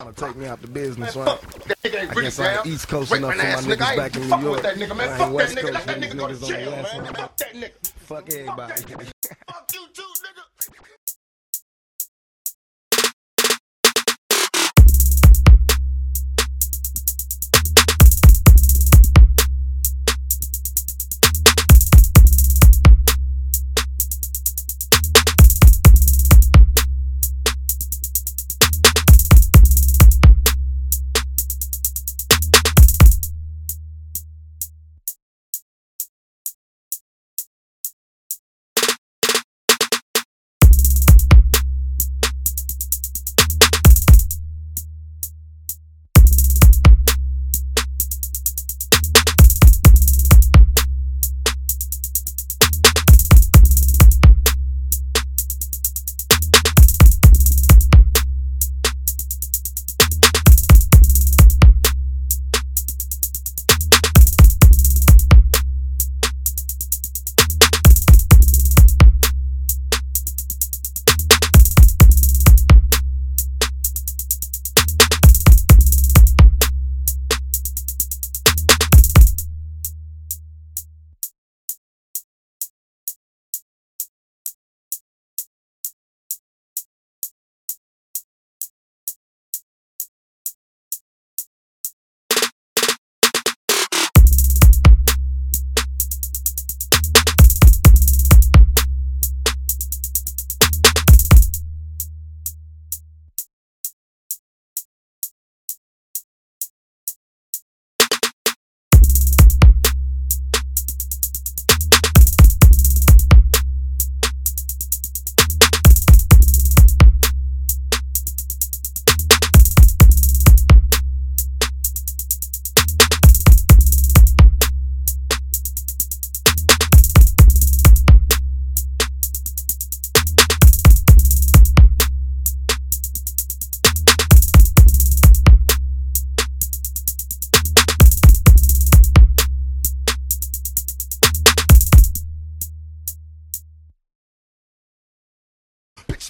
Trying to take me out the business, Man, right? fuck that nigga ain't I guess I ain't. East Coast enough for my niggas nigga. Back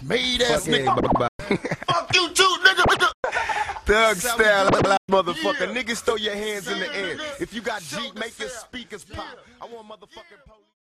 Made ass nigga. Fuck you too, nigga. Thug style, motherfucker. Yeah. Niggas throw your hands in the air. If you got Jeep, make your speakers pop. I want motherfucking police.